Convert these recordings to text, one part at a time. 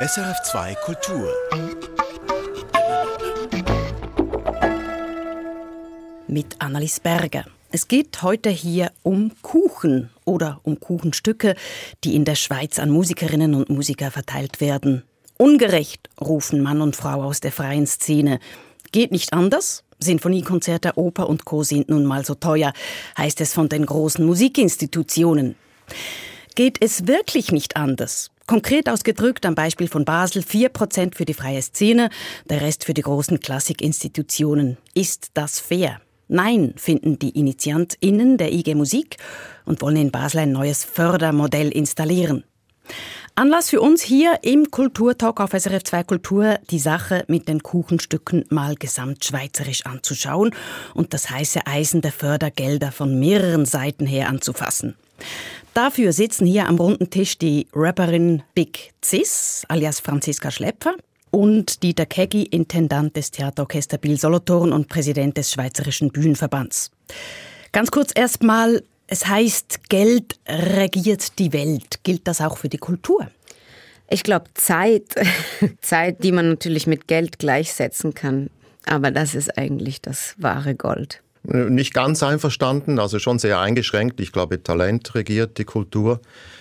SRF2 Kultur. Mit Annelies Berger. Es geht heute hier um Kuchen oder um Kuchenstücke, die in der Schweiz an Musikerinnen und Musiker verteilt werden. Ungerecht, rufen Mann und Frau aus der freien Szene. Geht nicht anders? Sinfoniekonzerte, Oper und Co. sind nun mal so teuer, heißt es von den großen Musikinstitutionen. Geht es wirklich nicht anders? Konkret ausgedrückt am Beispiel von Basel 4% für die freie Szene, der Rest für die großen Klassikinstitutionen. Ist das fair? Nein, finden die InitiantInnen der IG Musik und wollen in Basel ein neues Fördermodell installieren. Anlass für uns hier im Kulturtalk auf SRF 2 Kultur, die Sache mit den Kuchenstücken mal gesamtschweizerisch anzuschauen und das heiße Eisen der Fördergelder von mehreren Seiten her anzufassen. Dafür sitzen hier am runden Tisch die Rapperin Big Cis, alias Franziska Schlepfer, und Dieter Keggi, Intendant des Theaterorchester Biel Solothurn und Präsident des Schweizerischen Bühnenverbands. Ganz kurz erstmal, es heißt, Geld regiert die Welt. Gilt das auch für die Kultur? Ich glaube, Zeit, Zeit, die man natürlich mit Geld gleichsetzen kann. Aber das ist eigentlich das wahre Gold. Nicht ganz einverstanden, also schon sehr eingeschränkt. Ich glaube, Talent regiert die Kultur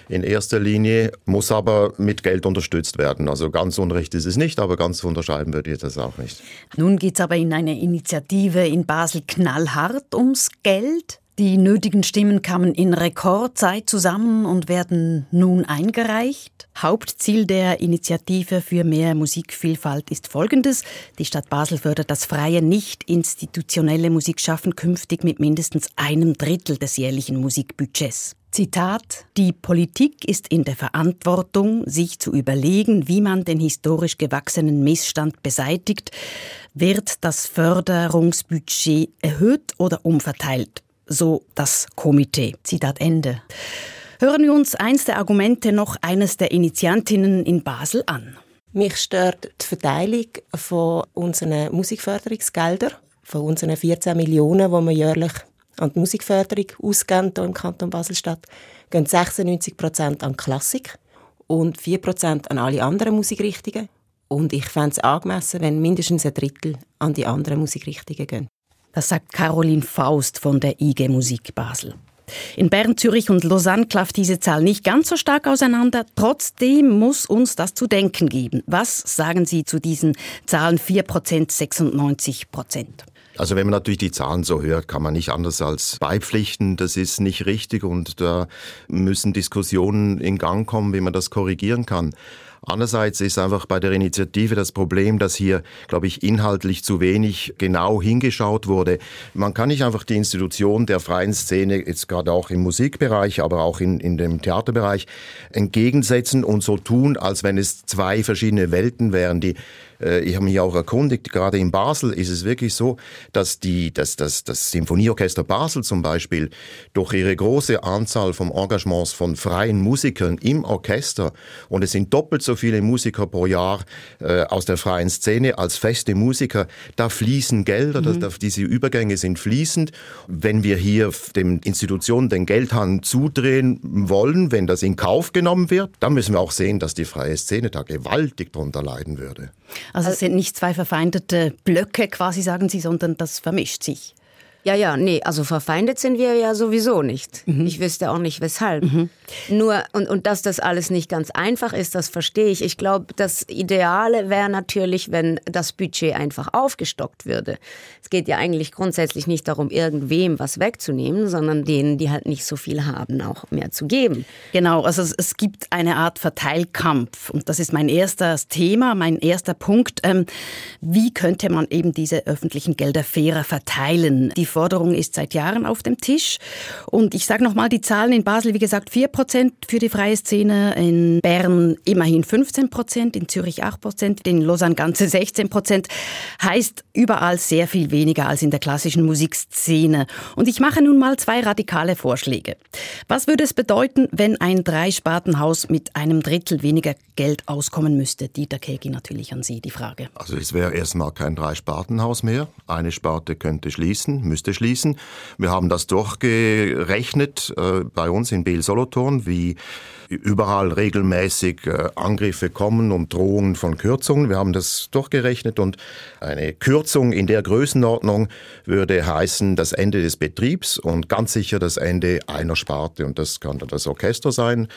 in erster Linie, muss aber mit Geld unterstützt werden. Also ganz unrecht ist es nicht, aber ganz unterschreiben würde ich das auch nicht. Nun geht es aber in einer Initiative in Basel knallhart ums Geld. Die nötigen Stimmen kamen in Rekordzeit zusammen und werden nun eingereicht. Hauptziel der Initiative für mehr Musikvielfalt ist folgendes. Die Stadt Basel fördert das freie, nicht institutionelle Musikschaffen künftig mit mindestens einem Drittel des jährlichen Musikbudgets. Zitat Die Politik ist in der Verantwortung, sich zu überlegen, wie man den historisch gewachsenen Missstand beseitigt. Wird das Förderungsbudget erhöht oder umverteilt? So das Komitee. Zitat Ende. Hören wir uns eins der Argumente noch eines der Initiantinnen in Basel an. Mich stört die Verteilung von unseren Musikförderungsgeldern, von unseren 14 Millionen, die wir jährlich an die Musikförderung ausgeben hier im Kanton Basel-Stadt, gehen 96 Prozent an Klassik und 4 Prozent an alle anderen Musikrichtungen. Und ich fände es angemessen, wenn mindestens ein Drittel an die anderen Musikrichtungen gehen. Das sagt Caroline Faust von der IG Musik Basel. In Bern, Zürich und Lausanne klafft diese Zahl nicht ganz so stark auseinander. Trotzdem muss uns das zu denken geben. Was sagen Sie zu diesen Zahlen 4%, 96%? Also wenn man natürlich die Zahlen so hört, kann man nicht anders als beipflichten. Das ist nicht richtig und da müssen Diskussionen in Gang kommen, wie man das korrigieren kann. Andererseits ist einfach bei der Initiative das Problem, dass hier, glaube ich, inhaltlich zu wenig genau hingeschaut wurde. Man kann nicht einfach die Institution der freien Szene, jetzt gerade auch im Musikbereich, aber auch in, in dem Theaterbereich, entgegensetzen und so tun, als wenn es zwei verschiedene Welten wären, die ich habe mich auch erkundigt, gerade in Basel ist es wirklich so, dass die, dass, dass, das Symphonieorchester Basel zum Beispiel durch ihre große Anzahl von Engagements von freien Musikern im Orchester und es sind doppelt so viele Musiker pro Jahr äh, aus der freien Szene als feste Musiker, da fließen Gelder, mhm. da, diese Übergänge sind fließend. Wenn wir hier den Institutionen den Geldhahn zudrehen wollen, wenn das in Kauf genommen wird, dann müssen wir auch sehen, dass die freie Szene da gewaltig drunter leiden würde. Also es sind nicht zwei verfeindete Blöcke quasi, sagen Sie, sondern das vermischt sich. Ja, ja, nee, also verfeindet sind wir ja sowieso nicht. Mhm. Ich wüsste auch nicht weshalb. Mhm. Nur, und, und dass das alles nicht ganz einfach ist, das verstehe ich. Ich glaube, das Ideale wäre natürlich, wenn das Budget einfach aufgestockt würde. Es geht ja eigentlich grundsätzlich nicht darum, irgendwem was wegzunehmen, sondern denen, die halt nicht so viel haben, auch mehr zu geben. Genau, also es, es gibt eine Art Verteilkampf. Und das ist mein erstes Thema, mein erster Punkt. Ähm, wie könnte man eben diese öffentlichen Gelder fairer verteilen? Die Forderung ist seit Jahren auf dem Tisch. Und ich sage nochmal die Zahlen in Basel, wie gesagt, 4 Prozent für die freie Szene, in Bern immerhin 15 Prozent, in Zürich 8 Prozent, in Lausanne ganze 16 Prozent. Heißt überall sehr viel weniger als in der klassischen Musikszene. Und ich mache nun mal zwei radikale Vorschläge. Was würde es bedeuten, wenn ein Dreispartenhaus mit einem Drittel weniger Geld auskommen müsste? Dieter Kegi natürlich an Sie die Frage. Also es wäre erstmal kein Dreispartenhaus mehr. Eine Sparte könnte schließen, müsste musste schließen. Wir haben das durchgerechnet äh, bei uns in Biel Solothurn, wie überall regelmäßig äh, Angriffe kommen und Drohungen von Kürzungen. Wir haben das durchgerechnet und eine Kürzung in der Größenordnung würde heißen das Ende des Betriebs und ganz sicher das Ende einer Sparte. Und das kann das Orchester sein,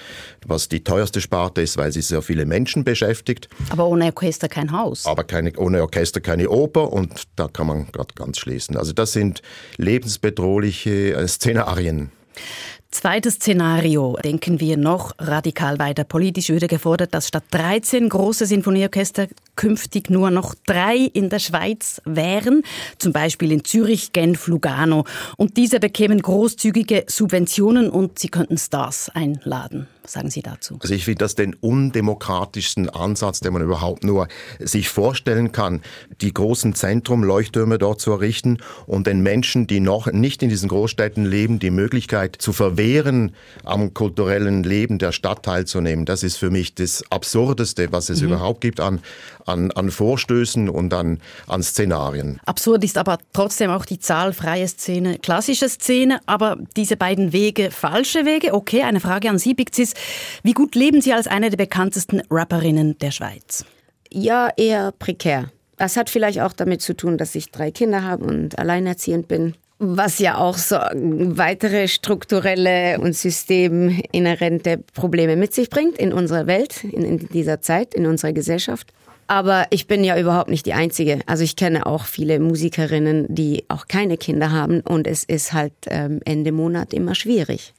was die teuerste Sparte ist, weil sie sehr viele Menschen beschäftigt. Aber ohne Orchester kein Haus. Aber keine, ohne Orchester keine Oper und da kann man gerade ganz schließen. Also das sind lebensbedrohliche äh, Szenarien. Zweites Szenario. Denken wir noch radikal weiter. Politisch würde gefordert, dass statt 13 große Sinfonieorchester künftig nur noch drei in der Schweiz wären, zum Beispiel in Zürich, Genf, Lugano. Und diese bekämen großzügige Subventionen und sie könnten Stars einladen. Was sagen Sie dazu? Also ich finde das den undemokratischsten Ansatz, den man überhaupt nur sich vorstellen kann, die großen Zentrum-Leuchttürme dort zu errichten und den Menschen, die noch nicht in diesen Großstädten leben, die Möglichkeit zu verwehren, am kulturellen Leben der Stadt teilzunehmen. Das ist für mich das Absurdeste, was es mhm. überhaupt gibt an, an, an Vorstößen und an, an Szenarien. Absurd ist aber trotzdem auch die Zahl freie Szene, klassische Szene, aber diese beiden Wege falsche Wege. Okay, eine Frage an Sie, Big Cis. Wie gut leben Sie als eine der bekanntesten Rapperinnen der Schweiz? Ja, eher prekär. Das hat vielleicht auch damit zu tun, dass ich drei Kinder habe und alleinerziehend bin. Was ja auch so weitere strukturelle und systeminhärente Probleme mit sich bringt in unserer Welt, in, in dieser Zeit, in unserer Gesellschaft. Aber ich bin ja überhaupt nicht die Einzige. Also ich kenne auch viele Musikerinnen, die auch keine Kinder haben und es ist halt ähm, Ende Monat immer schwierig.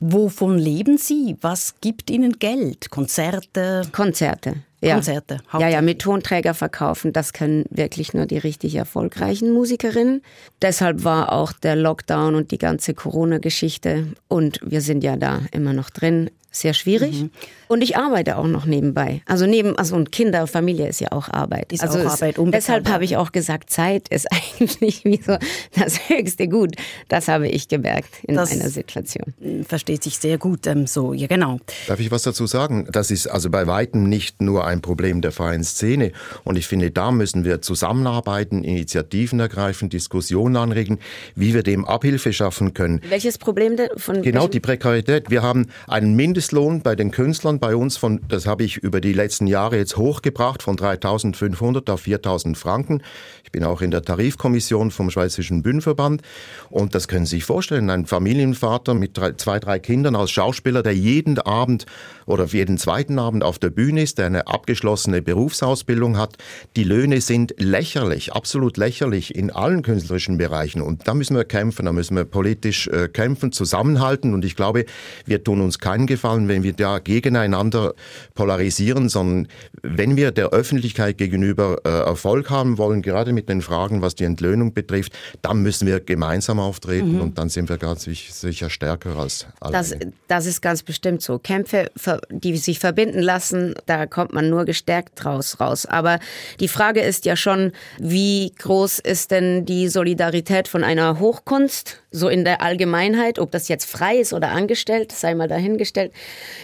Wovon leben Sie? Was gibt Ihnen Geld? Konzerte? Konzerte. Ja. Konzerte. Ja, ja, mit Tonträger verkaufen, das können wirklich nur die richtig erfolgreichen Musikerinnen. Deshalb war auch der Lockdown und die ganze Corona-Geschichte und wir sind ja da immer noch drin, sehr schwierig. Mhm. Und ich arbeite auch noch nebenbei. Also neben, also und Kinder, Familie ist ja auch Arbeit. Ist also auch Arbeit, Deshalb habe ich auch gesagt, Zeit ist eigentlich wie so das höchste Gut. Das habe ich gemerkt in das einer Situation. Versteht sich sehr gut ähm, so, ja genau. Darf ich was dazu sagen? Das ist also bei Weitem nicht nur ein Problem der freien Szene. Und ich finde, da müssen wir zusammenarbeiten, Initiativen ergreifen, Diskussionen anregen, wie wir dem Abhilfe schaffen können. Welches Problem von Genau, die Prekarität. Wir haben einen Mindestlohn bei den Künstlern bei uns von, das habe ich über die letzten Jahre jetzt hochgebracht, von 3.500 auf 4.000 Franken. Ich bin auch in der Tarifkommission vom Schweizerischen Bühnenverband. Und das können Sie sich vorstellen, ein Familienvater mit drei, zwei, drei Kindern als Schauspieler, der jeden Abend oder jeden zweiten Abend auf der Bühne ist, der eine abgeschlossene Berufsausbildung hat. Die Löhne sind lächerlich, absolut lächerlich in allen künstlerischen Bereichen. Und da müssen wir kämpfen, da müssen wir politisch äh, kämpfen, zusammenhalten. Und ich glaube, wir tun uns keinen Gefallen, wenn wir da gegeneinander polarisieren, sondern wenn wir der Öffentlichkeit gegenüber äh, Erfolg haben wollen, gerade mit den Fragen, was die Entlöhnung betrifft, dann müssen wir gemeinsam auftreten mhm. und dann sind wir ganz sicher stärker als alle. Das, das ist ganz bestimmt so. Kämpfe, die sich verbinden lassen, da kommt man nur gestärkt draus raus. Aber die Frage ist ja schon, wie groß ist denn die Solidarität von einer Hochkunst, so in der Allgemeinheit, ob das jetzt frei ist oder angestellt, sei mal dahingestellt,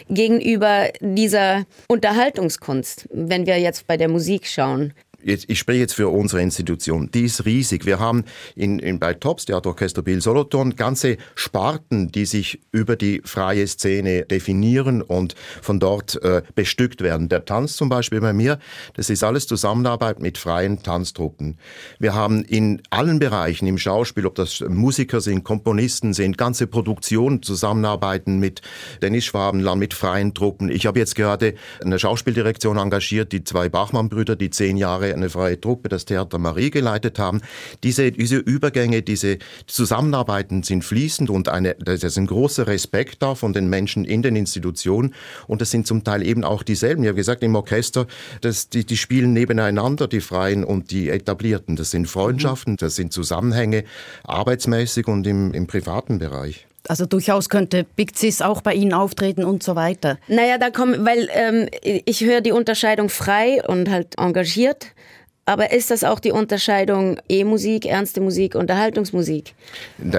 gegenüber dieser Unterhaltungskunst, wenn wir jetzt bei der Musik schauen jetzt, ich spreche jetzt für unsere Institution, die ist riesig. Wir haben in, in, bei TOPS, Theaterorchester Biel Solothurn, ganze Sparten, die sich über die freie Szene definieren und von dort äh, bestückt werden. Der Tanz zum Beispiel bei mir, das ist alles Zusammenarbeit mit freien Tanztruppen. Wir haben in allen Bereichen im Schauspiel, ob das Musiker sind, Komponisten sind, ganze Produktionen zusammenarbeiten mit Dennis Schwabenland, mit freien Truppen. Ich habe jetzt gerade eine Schauspieldirektion engagiert, die zwei Bachmann-Brüder, die zehn Jahre eine freie Truppe, das Theater Marie geleitet haben. Diese, diese Übergänge, diese Zusammenarbeiten sind fließend und eine, das ist ein großer Respekt da von den Menschen in den Institutionen und das sind zum Teil eben auch dieselben. Ich habe gesagt, im Orchester, das, die, die spielen nebeneinander, die Freien und die Etablierten. Das sind Freundschaften, das sind Zusammenhänge, arbeitsmäßig und im, im privaten Bereich. Also durchaus könnte Big Cis auch bei Ihnen auftreten und so weiter. Naja, da kommen, weil ähm, ich höre die Unterscheidung frei und halt engagiert. Aber ist das auch die Unterscheidung E-Musik, ernste Musik, Unterhaltungsmusik?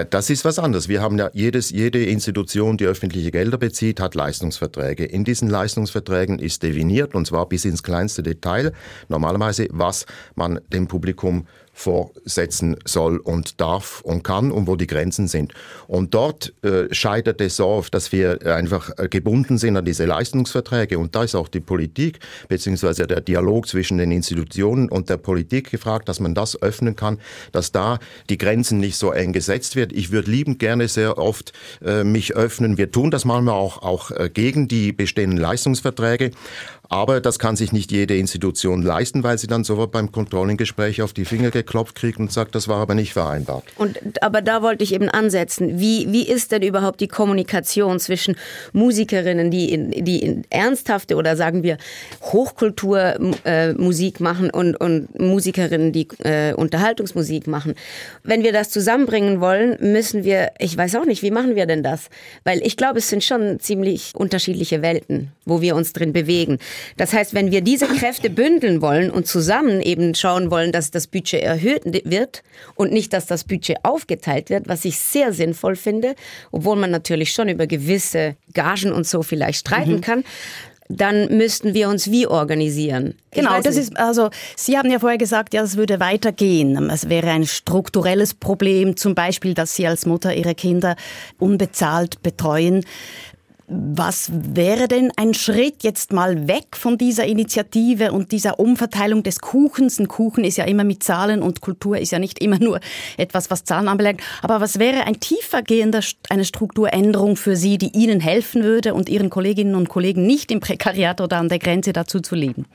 Das ist was anderes. Wir haben ja jedes, jede Institution, die öffentliche Gelder bezieht, hat Leistungsverträge. In diesen Leistungsverträgen ist definiert, und zwar bis ins kleinste Detail, normalerweise, was man dem Publikum vorsetzen soll und darf und kann und wo die Grenzen sind. Und dort äh, scheitert es so oft, dass wir einfach äh, gebunden sind an diese Leistungsverträge und da ist auch die Politik beziehungsweise der Dialog zwischen den Institutionen und der Politik gefragt, dass man das öffnen kann, dass da die Grenzen nicht so eng gesetzt wird. Ich würde liebend gerne sehr oft äh, mich öffnen. Wir tun das manchmal auch, auch äh, gegen die bestehenden Leistungsverträge. Aber das kann sich nicht jede Institution leisten, weil sie dann sofort beim Controlling-Gespräch auf die Finger geklopft kriegt und sagt, das war aber nicht vereinbart. Und, aber da wollte ich eben ansetzen. Wie, wie ist denn überhaupt die Kommunikation zwischen Musikerinnen, die in, die in ernsthafte oder sagen wir Hochkulturmusik äh, machen und, und Musikerinnen, die äh, Unterhaltungsmusik machen? Wenn wir das zusammenbringen wollen, müssen wir, ich weiß auch nicht, wie machen wir denn das? Weil ich glaube, es sind schon ziemlich unterschiedliche Welten, wo wir uns drin bewegen. Das heißt, wenn wir diese Kräfte bündeln wollen und zusammen eben schauen wollen, dass das Budget erhöht wird und nicht, dass das Budget aufgeteilt wird, was ich sehr sinnvoll finde, obwohl man natürlich schon über gewisse Gagen und so vielleicht streiten mhm. kann, dann müssten wir uns wie organisieren? Genau, das ist, also, Sie haben ja vorher gesagt, ja, es würde weitergehen. Es wäre ein strukturelles Problem, zum Beispiel, dass Sie als Mutter Ihre Kinder unbezahlt betreuen. Was wäre denn ein Schritt jetzt mal weg von dieser Initiative und dieser Umverteilung des Kuchens? Ein Kuchen ist ja immer mit Zahlen und Kultur ist ja nicht immer nur etwas, was Zahlen anbelangt. Aber was wäre ein tiefergehender, eine Strukturänderung für Sie, die Ihnen helfen würde und Ihren Kolleginnen und Kollegen nicht im Prekariat oder an der Grenze dazu zu leben?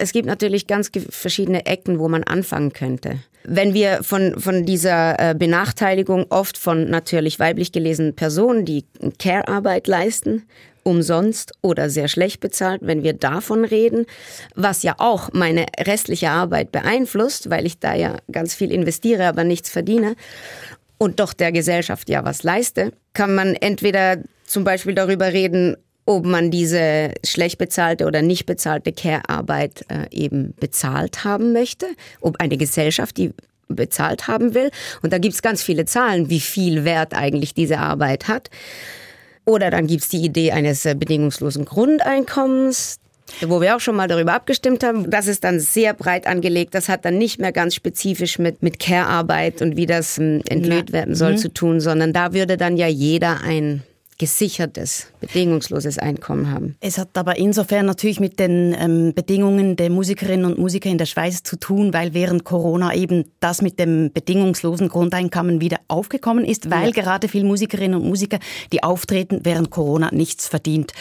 Es gibt natürlich ganz verschiedene Ecken, wo man anfangen könnte. Wenn wir von, von dieser äh, Benachteiligung oft von natürlich weiblich gelesenen Personen, die Care-Arbeit leisten, umsonst oder sehr schlecht bezahlt, wenn wir davon reden, was ja auch meine restliche Arbeit beeinflusst, weil ich da ja ganz viel investiere, aber nichts verdiene und doch der Gesellschaft ja was leiste, kann man entweder zum Beispiel darüber reden, ob man diese schlecht bezahlte oder nicht bezahlte Care-Arbeit äh, eben bezahlt haben möchte, ob eine Gesellschaft die bezahlt haben will. Und da gibt es ganz viele Zahlen, wie viel Wert eigentlich diese Arbeit hat. Oder dann gibt es die Idee eines äh, bedingungslosen Grundeinkommens wo wir auch schon mal darüber abgestimmt haben. Das ist dann sehr breit angelegt. Das hat dann nicht mehr ganz spezifisch mit, mit Care-Arbeit und wie das ähm, entlöht werden soll mhm. zu tun, sondern da würde dann ja jeder ein gesichertes, bedingungsloses Einkommen haben. Es hat aber insofern natürlich mit den ähm, Bedingungen der Musikerinnen und Musiker in der Schweiz zu tun, weil während Corona eben das mit dem bedingungslosen Grundeinkommen wieder aufgekommen ist, weil ja. gerade viele Musikerinnen und Musiker, die auftreten, während Corona nichts verdient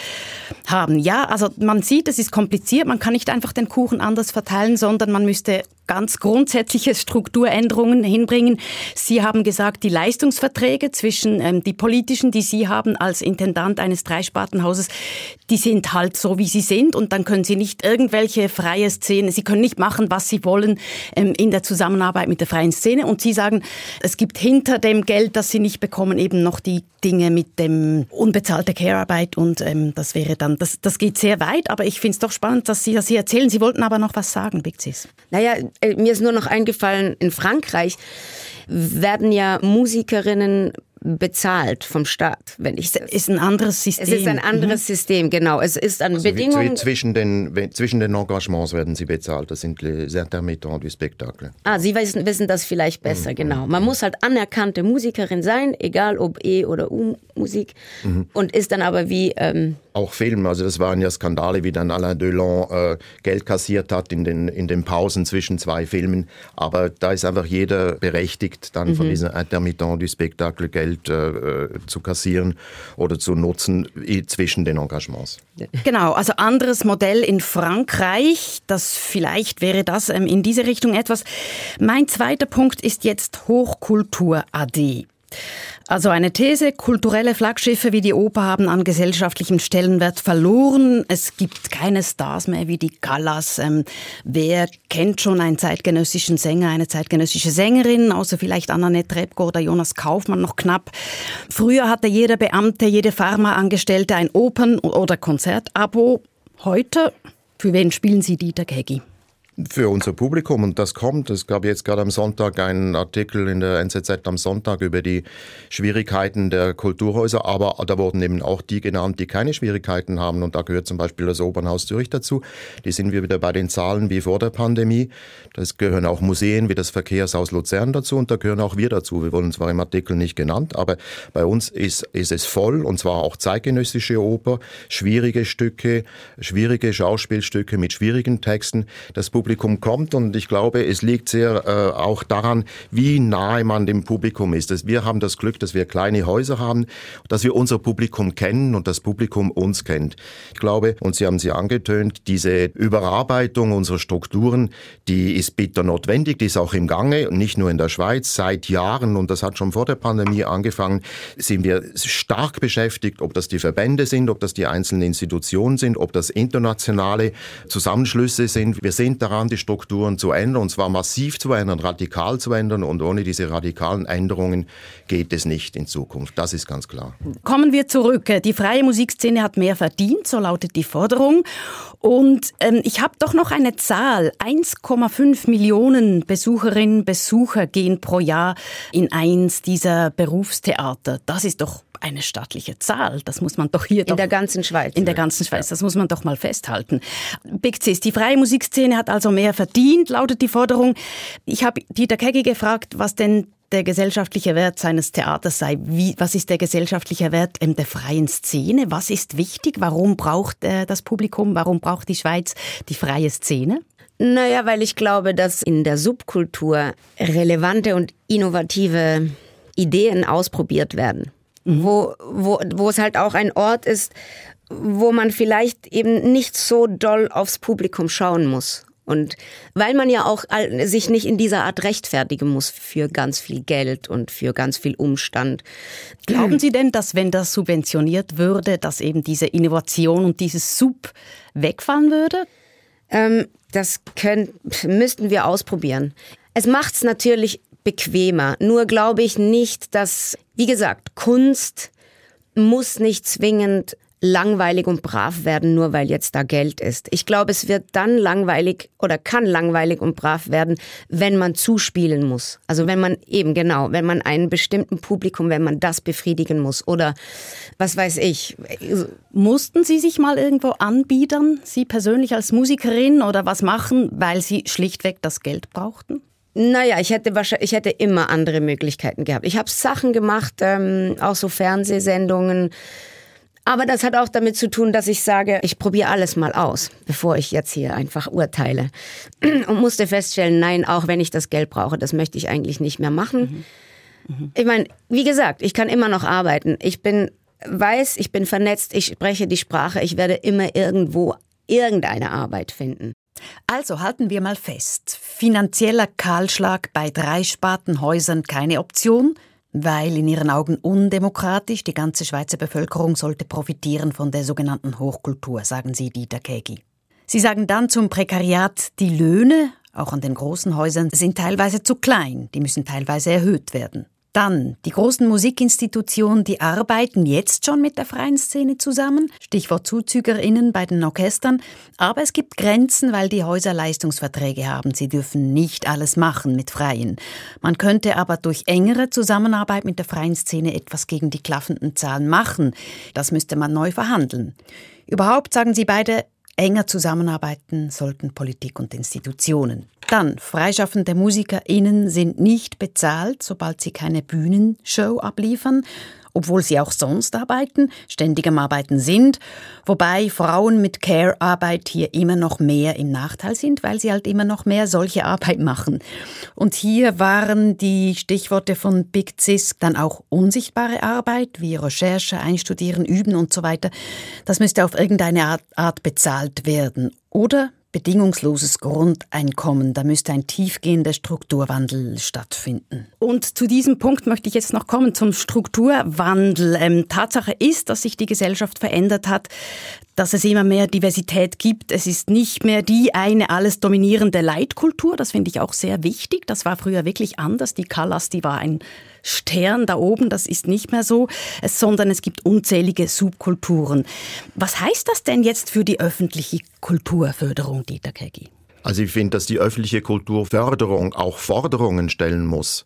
haben. Ja, also man sieht, es ist kompliziert, man kann nicht einfach den Kuchen anders verteilen, sondern man müsste ganz grundsätzliche Strukturänderungen hinbringen. Sie haben gesagt, die Leistungsverträge zwischen ähm, die politischen, die Sie haben als Intendant eines Dreispartenhauses, die sind halt so, wie sie sind und dann können Sie nicht irgendwelche freie Szene, Sie können nicht machen, was Sie wollen ähm, in der Zusammenarbeit mit der freien Szene und Sie sagen, es gibt hinter dem Geld, das Sie nicht bekommen, eben noch die Dinge mit dem unbezahlte Care-Arbeit und ähm, das wäre dann, das, das geht sehr weit, aber ich finde es doch spannend, dass Sie das hier erzählen. Sie wollten aber noch was sagen, Big Sis. Naja, mir ist nur noch eingefallen, in Frankreich werden ja Musikerinnen bezahlt vom Staat, wenn ich das. ist ein anderes System. Es ist ein anderes mhm. System, genau. Es ist an also Bedingungen. Zwischen den, zwischen den Engagements werden sie bezahlt. Das sind les intermittents du Spectacle. Ah, Sie wissen, wissen das vielleicht besser, mhm. genau. Man muss halt anerkannte Musikerin sein, egal ob E- oder U-Musik. Mhm. Und ist dann aber wie. Ähm, auch Film. Also das waren ja Skandale, wie dann Alain Delon äh, Geld kassiert hat in den, in den Pausen zwischen zwei Filmen. Aber da ist einfach jeder berechtigt, dann mhm. von diesem Intermittent du Spectacle Geld äh, zu kassieren oder zu nutzen zwischen den Engagements. Genau, also anderes Modell in Frankreich. Das vielleicht wäre das ähm, in diese Richtung etwas. Mein zweiter Punkt ist jetzt Hochkultur AD. Also eine These, kulturelle Flaggschiffe wie die Oper haben an gesellschaftlichem Stellenwert verloren. Es gibt keine Stars mehr wie die Callas. Ähm, wer kennt schon einen zeitgenössischen Sänger, eine zeitgenössische Sängerin, außer vielleicht Annette Rebko oder Jonas Kaufmann noch knapp. Früher hatte jeder Beamte, jede Pharmaangestellte ein Opern- oder Konzertabo. Heute, für wen spielen Sie Dieter Geggi? Für unser Publikum und das kommt. Es gab jetzt gerade am Sonntag einen Artikel in der NZZ am Sonntag über die Schwierigkeiten der Kulturhäuser, aber da wurden eben auch die genannt, die keine Schwierigkeiten haben und da gehört zum Beispiel das Opernhaus Zürich dazu. Die sind wir wieder bei den Zahlen wie vor der Pandemie. Das gehören auch Museen wie das Verkehrshaus Luzern dazu und da gehören auch wir dazu. Wir wurden zwar im Artikel nicht genannt, aber bei uns ist, ist es voll und zwar auch zeitgenössische Oper, schwierige Stücke, schwierige Schauspielstücke mit schwierigen Texten. Das Publikum Publikum kommt und ich glaube, es liegt sehr äh, auch daran, wie nahe man dem Publikum ist. Wir haben das Glück, dass wir kleine Häuser haben, dass wir unser Publikum kennen und das Publikum uns kennt. Ich glaube, und Sie haben sie angetönt, diese Überarbeitung unserer Strukturen, die ist bitter notwendig, die ist auch im Gange und nicht nur in der Schweiz. Seit Jahren, und das hat schon vor der Pandemie angefangen, sind wir stark beschäftigt, ob das die Verbände sind, ob das die einzelnen Institutionen sind, ob das internationale Zusammenschlüsse sind. Wir sind daran, daran, die Strukturen zu ändern, und zwar massiv zu ändern, radikal zu ändern. Und ohne diese radikalen Änderungen geht es nicht in Zukunft. Das ist ganz klar. Kommen wir zurück. Die freie Musikszene hat mehr verdient, so lautet die Forderung. Und ähm, ich habe doch noch eine Zahl. 1,5 Millionen Besucherinnen, Besucher gehen pro Jahr in eins dieser Berufstheater. Das ist doch eine staatliche Zahl. Das muss man doch hier in doch, der ganzen Schweiz. In der ganzen Schweiz. Das muss man doch mal festhalten. Big Cis, die freie Musikszene hat also mehr verdient, lautet die Forderung. Ich habe Dieter Keggi gefragt, was denn der gesellschaftliche Wert seines Theaters sei. Wie, was ist der gesellschaftliche Wert ähm, der freien Szene? Was ist wichtig? Warum braucht äh, das Publikum, warum braucht die Schweiz die freie Szene? Naja, weil ich glaube, dass in der Subkultur relevante und innovative Ideen ausprobiert werden mhm. wo, wo, wo es halt auch ein Ort ist, wo man vielleicht eben nicht so doll aufs Publikum schauen muss. Und weil man ja auch sich nicht in dieser Art rechtfertigen muss für ganz viel Geld und für ganz viel Umstand. Glauben Sie denn, dass wenn das subventioniert würde, dass eben diese Innovation und dieses Sub wegfallen würde? Ähm, das können, müssten wir ausprobieren. Es macht es natürlich bequemer. Nur glaube ich nicht, dass, wie gesagt, Kunst muss nicht zwingend langweilig und brav werden, nur weil jetzt da Geld ist. Ich glaube, es wird dann langweilig oder kann langweilig und brav werden, wenn man zuspielen muss. Also wenn man eben genau, wenn man einen bestimmten Publikum, wenn man das befriedigen muss oder was weiß ich. Mussten Sie sich mal irgendwo anbiedern, Sie persönlich als Musikerin oder was machen, weil Sie schlichtweg das Geld brauchten? Naja, ich hätte wahrscheinlich, ich hätte immer andere Möglichkeiten gehabt. Ich habe Sachen gemacht, ähm, auch so Fernsehsendungen. Aber das hat auch damit zu tun, dass ich sage, ich probiere alles mal aus, bevor ich jetzt hier einfach urteile. Und musste feststellen, nein, auch wenn ich das Geld brauche, das möchte ich eigentlich nicht mehr machen. Mhm. Mhm. Ich meine, wie gesagt, ich kann immer noch arbeiten. Ich bin weiß, ich bin vernetzt, ich spreche die Sprache, ich werde immer irgendwo irgendeine Arbeit finden. Also halten wir mal fest. Finanzieller Kahlschlag bei drei Spatenhäusern keine Option, weil in ihren Augen undemokratisch, die ganze Schweizer Bevölkerung sollte profitieren von der sogenannten Hochkultur, sagen Sie Dieter Kegi. Sie sagen dann zum Prekariat, die Löhne, auch an den großen Häusern, sind teilweise zu klein, die müssen teilweise erhöht werden. Dann, die großen Musikinstitutionen, die arbeiten jetzt schon mit der freien Szene zusammen, Stichwort ZuzügerInnen bei den Orchestern, aber es gibt Grenzen, weil die Häuser Leistungsverträge haben. Sie dürfen nicht alles machen mit Freien. Man könnte aber durch engere Zusammenarbeit mit der freien Szene etwas gegen die klaffenden Zahlen machen. Das müsste man neu verhandeln. Überhaupt sagen sie beide, Enger zusammenarbeiten sollten Politik und Institutionen. Dann, freischaffende MusikerInnen sind nicht bezahlt, sobald sie keine Bühnenshow abliefern obwohl sie auch sonst arbeiten, ständig am Arbeiten sind, wobei Frauen mit Care-Arbeit hier immer noch mehr im Nachteil sind, weil sie halt immer noch mehr solche Arbeit machen. Und hier waren die Stichworte von Big Cis dann auch unsichtbare Arbeit, wie Recherche, Einstudieren, Üben und so weiter. Das müsste auf irgendeine Art, Art bezahlt werden. Oder bedingungsloses Grundeinkommen. Da müsste ein tiefgehender Strukturwandel stattfinden. Und zu diesem Punkt möchte ich jetzt noch kommen, zum Strukturwandel. Ähm, Tatsache ist, dass sich die Gesellschaft verändert hat, dass es immer mehr Diversität gibt. Es ist nicht mehr die eine alles dominierende Leitkultur. Das finde ich auch sehr wichtig. Das war früher wirklich anders. Die Callas, die war ein Stern da oben, das ist nicht mehr so, sondern es gibt unzählige Subkulturen. Was heißt das denn jetzt für die öffentliche Kulturförderung, Dieter Keggi? Also ich finde, dass die öffentliche Kulturförderung auch Forderungen stellen muss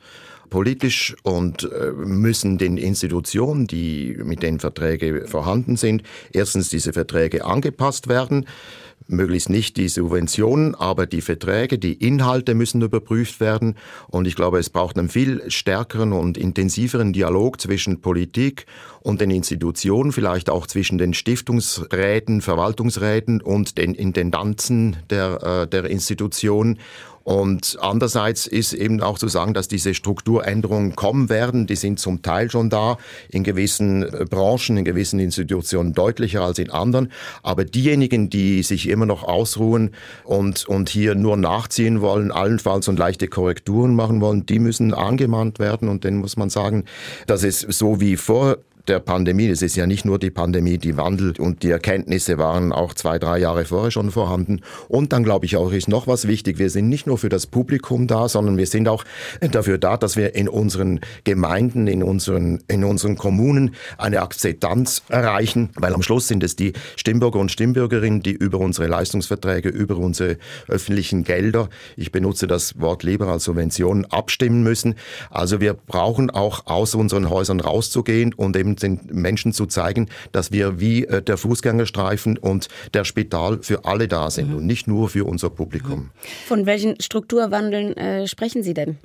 politisch und äh, müssen den Institutionen, die mit den Verträgen vorhanden sind, erstens diese Verträge angepasst werden möglichst nicht die Subventionen, aber die Verträge, die Inhalte müssen überprüft werden. Und ich glaube, es braucht einen viel stärkeren und intensiveren Dialog zwischen Politik und den Institutionen, vielleicht auch zwischen den Stiftungsräten, Verwaltungsräten und den Intendanzen der, äh, der Institutionen und andererseits ist eben auch zu sagen, dass diese Strukturänderungen kommen werden. Die sind zum Teil schon da, in gewissen äh, Branchen, in gewissen Institutionen deutlicher als in anderen. Aber diejenigen, die sich immer noch ausruhen und, und hier nur nachziehen wollen, allenfalls und leichte Korrekturen machen wollen, die müssen angemahnt werden. Und dann muss man sagen, dass es so wie vor der Pandemie, es ist ja nicht nur die Pandemie, die Wandel und die Erkenntnisse waren auch zwei, drei Jahre vorher schon vorhanden. Und dann glaube ich auch, ist noch was wichtig. Wir sind nicht nur für das Publikum da, sondern wir sind auch dafür da, dass wir in unseren Gemeinden, in unseren, in unseren Kommunen eine Akzeptanz erreichen, weil am Schluss sind es die Stimmbürger und Stimmbürgerinnen, die über unsere Leistungsverträge, über unsere öffentlichen Gelder, ich benutze das Wort lieber als Subventionen, abstimmen müssen. Also wir brauchen auch aus unseren Häusern rauszugehen und eben den Menschen zu zeigen, dass wir wie äh, der Fußgängerstreifen und der Spital für alle da sind mhm. und nicht nur für unser Publikum. Von welchen Strukturwandeln äh, sprechen Sie denn?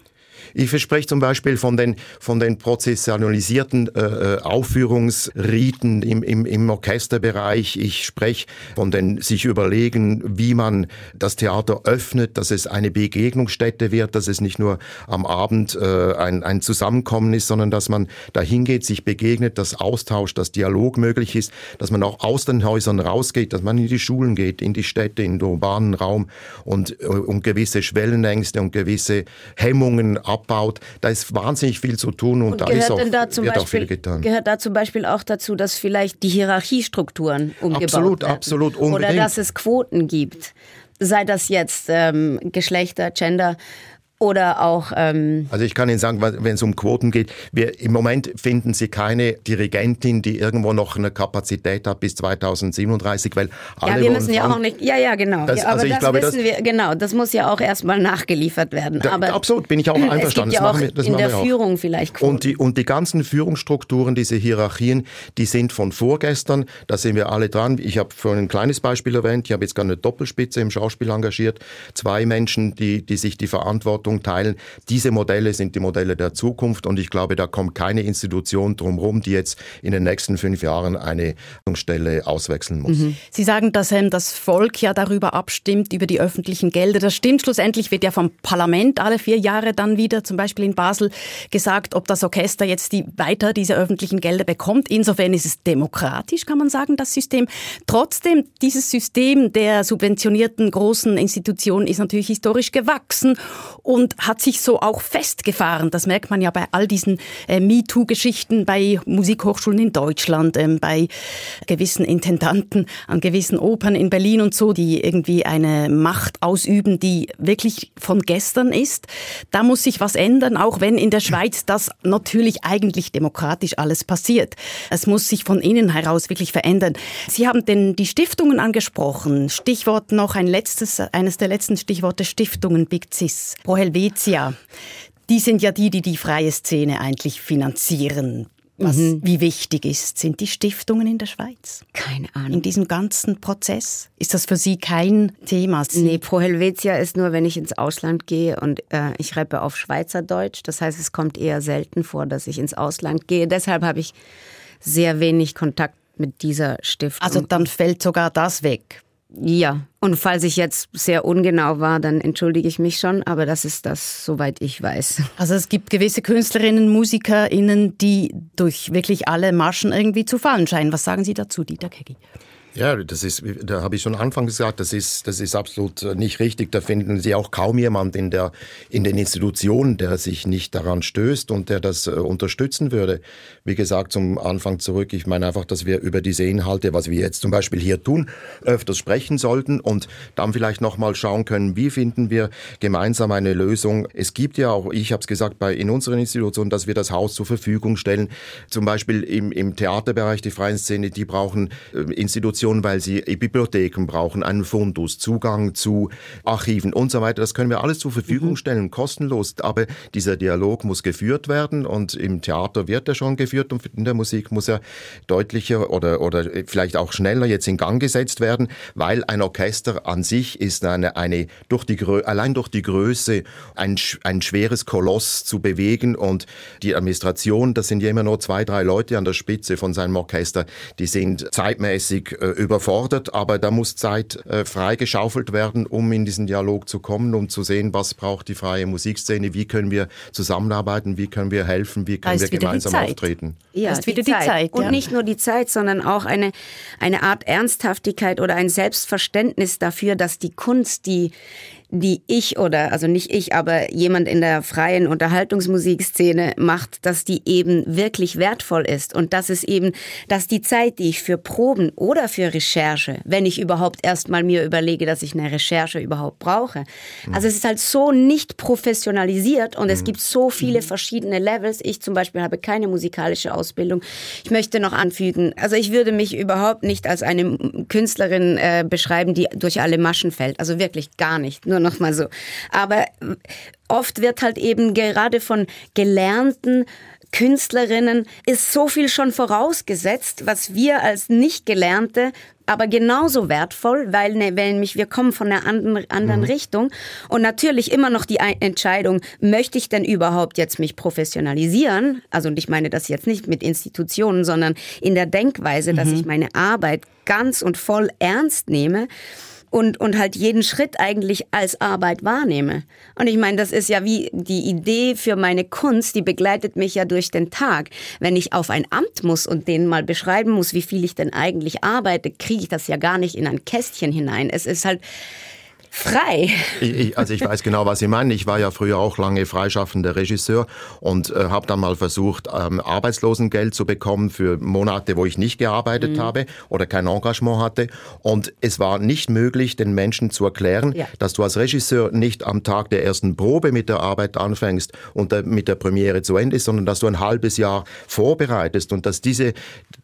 Ich verspreche zum Beispiel von den, von den prozessionalisierten äh, äh, Aufführungsriten im, im, im Orchesterbereich. Ich spreche von den sich überlegen, wie man das Theater öffnet, dass es eine Begegnungsstätte wird, dass es nicht nur am Abend äh, ein, ein Zusammenkommen ist, sondern dass man dahin geht, sich begegnet, dass Austausch, dass Dialog möglich ist, dass man auch aus den Häusern rausgeht, dass man in die Schulen geht, in die Städte, in den urbanen Raum und, und gewisse Schwellenängste und gewisse Hemmungen abbaut. Da ist wahnsinnig viel zu tun und, und da ist auch, da zum wird Beispiel, auch viel getan. Gehört da zum Beispiel auch dazu, dass vielleicht die Hierarchiestrukturen umgebaut absolut, werden? Absolut, unbedingt. Oder dass es Quoten gibt sei das jetzt ähm, Geschlechter, Gender oder auch. Ähm also ich kann Ihnen sagen, wenn es um Quoten geht, wir im Moment finden Sie keine Dirigentin, die irgendwo noch eine Kapazität hat bis 2037, weil alle ja, wir müssen ja auch nicht. Ja, ja, genau. Das, ja, aber also das glaube, wissen das, wir. Genau, das muss ja auch erstmal nachgeliefert werden. Da, aber absolut, bin ich auch einverstanden. Es gibt ja auch wir, in der Führung vielleicht. Quoten. Und die und die ganzen Führungsstrukturen, diese Hierarchien, die sind von vorgestern. Da sind wir alle dran. Ich habe vorhin ein kleines Beispiel erwähnt. Ich habe jetzt gerade eine Doppelspitze im Schauspiel engagiert. Zwei Menschen, die die sich die Verantwortung Verantwortung teilen. Diese Modelle sind die Modelle der Zukunft und ich glaube, da kommt keine Institution drumherum, die jetzt in den nächsten fünf Jahren eine Stelle auswechseln muss. Mhm. Sie sagen, dass ähm, das Volk ja darüber abstimmt, über die öffentlichen Gelder. Das stimmt. Schlussendlich wird ja vom Parlament alle vier Jahre dann wieder, zum Beispiel in Basel, gesagt, ob das Orchester jetzt die, weiter diese öffentlichen Gelder bekommt. Insofern ist es demokratisch, kann man sagen, das System. Trotzdem, dieses System der subventionierten großen Institutionen ist natürlich historisch gewachsen und und hat sich so auch festgefahren. Das merkt man ja bei all diesen äh, MeToo-Geschichten bei Musikhochschulen in Deutschland, ähm, bei gewissen Intendanten an gewissen Opern in Berlin und so, die irgendwie eine Macht ausüben, die wirklich von gestern ist. Da muss sich was ändern, auch wenn in der Schweiz das natürlich eigentlich demokratisch alles passiert. Es muss sich von innen heraus wirklich verändern. Sie haben denn die Stiftungen angesprochen. Stichwort noch ein letztes, eines der letzten Stichworte Stiftungen, Big Cis. Pro Helvetia, die sind ja die, die die freie Szene eigentlich finanzieren. Was, mhm. Wie wichtig ist, sind die Stiftungen in der Schweiz? Keine Ahnung. In diesem ganzen Prozess? Ist das für Sie kein Thema? Sie nee, Pro Helvetia ist nur, wenn ich ins Ausland gehe und äh, ich rappe auf Schweizerdeutsch. Das heißt, es kommt eher selten vor, dass ich ins Ausland gehe. Deshalb habe ich sehr wenig Kontakt mit dieser Stiftung. Also dann fällt sogar das weg. Ja, und falls ich jetzt sehr ungenau war, dann entschuldige ich mich schon, aber das ist das, soweit ich weiß. Also es gibt gewisse Künstlerinnen, MusikerInnen, die durch wirklich alle Marschen irgendwie zu fallen scheinen. Was sagen Sie dazu, Dieter Keggi? Ja, das ist, da habe ich schon anfangs gesagt, das ist, das ist absolut äh, nicht richtig. Da finden Sie auch kaum jemand in der, in den Institutionen, der sich nicht daran stößt und der das äh, unterstützen würde. Wie gesagt, zum Anfang zurück. Ich meine einfach, dass wir über diese Inhalte, was wir jetzt zum Beispiel hier tun, öfters sprechen sollten und dann vielleicht nochmal schauen können, wie finden wir gemeinsam eine Lösung. Es gibt ja auch, ich habe es gesagt, bei, in unseren Institutionen, dass wir das Haus zur Verfügung stellen. Zum Beispiel im, im Theaterbereich, die freien Szene, die brauchen äh, Institutionen, Institutionen, weil sie Bibliotheken brauchen, einen Fundus, Zugang zu Archiven und so weiter. Das können wir alles zur Verfügung mhm. stellen, kostenlos. Aber dieser Dialog muss geführt werden und im Theater wird er schon geführt und in der Musik muss er deutlicher oder, oder vielleicht auch schneller jetzt in Gang gesetzt werden, weil ein Orchester an sich ist eine, eine durch die, allein durch die Größe ein, ein schweres Koloss zu bewegen und die Administration, das sind ja immer nur zwei, drei Leute an der Spitze von seinem Orchester, die sind zeitmäßig äh, überfordert, aber da muss Zeit äh, freigeschaufelt werden, um in diesen Dialog zu kommen, um zu sehen, was braucht die freie Musikszene, wie können wir zusammenarbeiten, wie können wir helfen, wie können wir gemeinsam auftreten. Ja, ist wieder die Zeit. Zeit ja. Und nicht nur die Zeit, sondern auch eine, eine Art Ernsthaftigkeit oder ein Selbstverständnis dafür, dass die Kunst, die die ich oder, also nicht ich, aber jemand in der freien Unterhaltungsmusikszene macht, dass die eben wirklich wertvoll ist und dass es eben, dass die Zeit, die ich für Proben oder für Recherche, wenn ich überhaupt erstmal mir überlege, dass ich eine Recherche überhaupt brauche. Mhm. Also es ist halt so nicht professionalisiert und es mhm. gibt so viele mhm. verschiedene Levels. Ich zum Beispiel habe keine musikalische Ausbildung. Ich möchte noch anfügen, also ich würde mich überhaupt nicht als eine Künstlerin äh, beschreiben, die durch alle Maschen fällt. Also wirklich gar nicht. Nur nur noch mal so. Aber oft wird halt eben gerade von gelernten Künstlerinnen ist so viel schon vorausgesetzt, was wir als nicht gelernte aber genauso wertvoll, weil ne, nämlich wir kommen von einer anderen, anderen mhm. Richtung und natürlich immer noch die Entscheidung, möchte ich denn überhaupt jetzt mich professionalisieren? Also und ich meine das jetzt nicht mit Institutionen, sondern in der Denkweise, mhm. dass ich meine Arbeit ganz und voll ernst nehme und, und halt jeden Schritt eigentlich als Arbeit wahrnehme. Und ich meine, das ist ja wie die Idee für meine Kunst, die begleitet mich ja durch den Tag. Wenn ich auf ein Amt muss und denen mal beschreiben muss, wie viel ich denn eigentlich arbeite, kriege ich das ja gar nicht in ein Kästchen hinein. Es ist halt, frei. Ich, also ich weiß genau, was Sie meinen. Ich war ja früher auch lange freischaffender Regisseur und äh, habe dann mal versucht, ähm, Arbeitslosengeld zu bekommen für Monate, wo ich nicht gearbeitet mhm. habe oder kein Engagement hatte. Und es war nicht möglich, den Menschen zu erklären, ja. dass du als Regisseur nicht am Tag der ersten Probe mit der Arbeit anfängst und der, mit der Premiere zu Ende ist, sondern dass du ein halbes Jahr vorbereitest und dass diese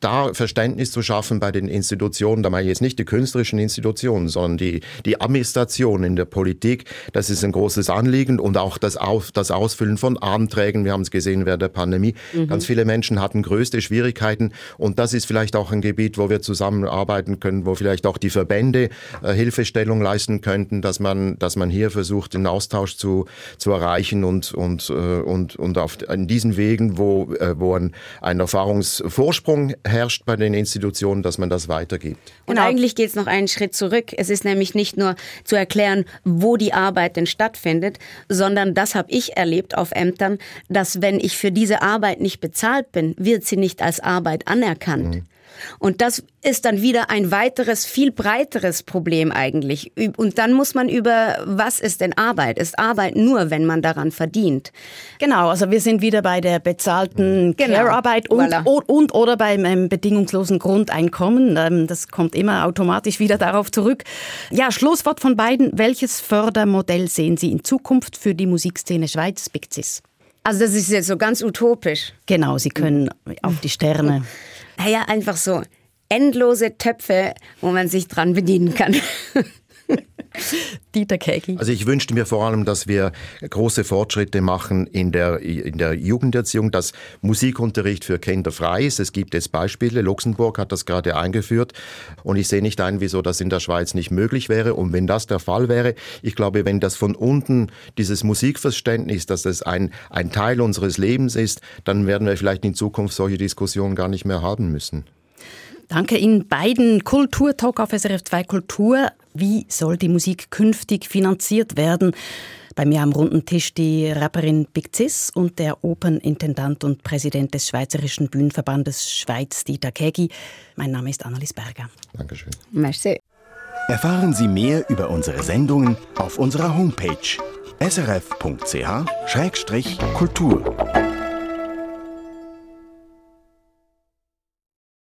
da Verständnis zu schaffen bei den Institutionen, da meine ich jetzt nicht die künstlerischen Institutionen, sondern die, die Administration Kommunikation in der Politik, das ist ein großes Anliegen und auch das, Auf, das Ausfüllen von Anträgen. Wir haben es gesehen während der Pandemie. Mhm. Ganz viele Menschen hatten größte Schwierigkeiten und das ist vielleicht auch ein Gebiet, wo wir zusammenarbeiten können, wo vielleicht auch die Verbände äh, Hilfestellung leisten könnten, dass man, dass man hier versucht, den Austausch zu, zu erreichen und, und, äh, und, und auf in diesen Wegen, wo, äh, wo ein, ein Erfahrungsvorsprung herrscht bei den Institutionen, dass man das weitergibt. Und genau. eigentlich geht es noch einen Schritt zurück. Es ist nämlich nicht nur zu erklären, wo die Arbeit denn stattfindet, sondern das habe ich erlebt auf Ämtern, dass wenn ich für diese Arbeit nicht bezahlt bin, wird sie nicht als Arbeit anerkannt. Mhm. Und das ist dann wieder ein weiteres, viel breiteres Problem eigentlich. Und dann muss man über, was ist denn Arbeit? Ist Arbeit nur, wenn man daran verdient? Genau, also wir sind wieder bei der bezahlten genau. Care-Arbeit und, voilà. und, und, oder beim ähm, bedingungslosen Grundeinkommen. Ähm, das kommt immer automatisch wieder darauf zurück. Ja, Schlusswort von beiden. Welches Fördermodell sehen Sie in Zukunft für die Musikszene Schweiz, Bigzis? Also das ist jetzt so ganz utopisch. Genau, Sie können auf die Sterne. Naja, einfach so endlose Töpfe, wo man sich dran bedienen kann. Dieter Kegi. Also ich wünschte mir vor allem, dass wir große Fortschritte machen in der, in der Jugenderziehung, dass Musikunterricht für Kinder frei ist. Es gibt jetzt Beispiele. Luxemburg hat das gerade eingeführt. Und ich sehe nicht ein, wieso das in der Schweiz nicht möglich wäre. Und wenn das der Fall wäre, ich glaube, wenn das von unten dieses Musikverständnis, dass es ein, ein Teil unseres Lebens ist, dann werden wir vielleicht in Zukunft solche Diskussionen gar nicht mehr haben müssen. Danke Ihnen beiden. Kulturtalk auf SRF 2 Kultur. Wie soll die Musik künftig finanziert werden? Bei mir am runden Tisch die Rapperin Big Cis und der Opernintendant und Präsident des Schweizerischen Bühnenverbandes Schweiz, Dieter Kegi. Mein Name ist Annelies Berger. Dankeschön. Merci. Erfahren Sie mehr über unsere Sendungen auf unserer Homepage srf.ch-kultur.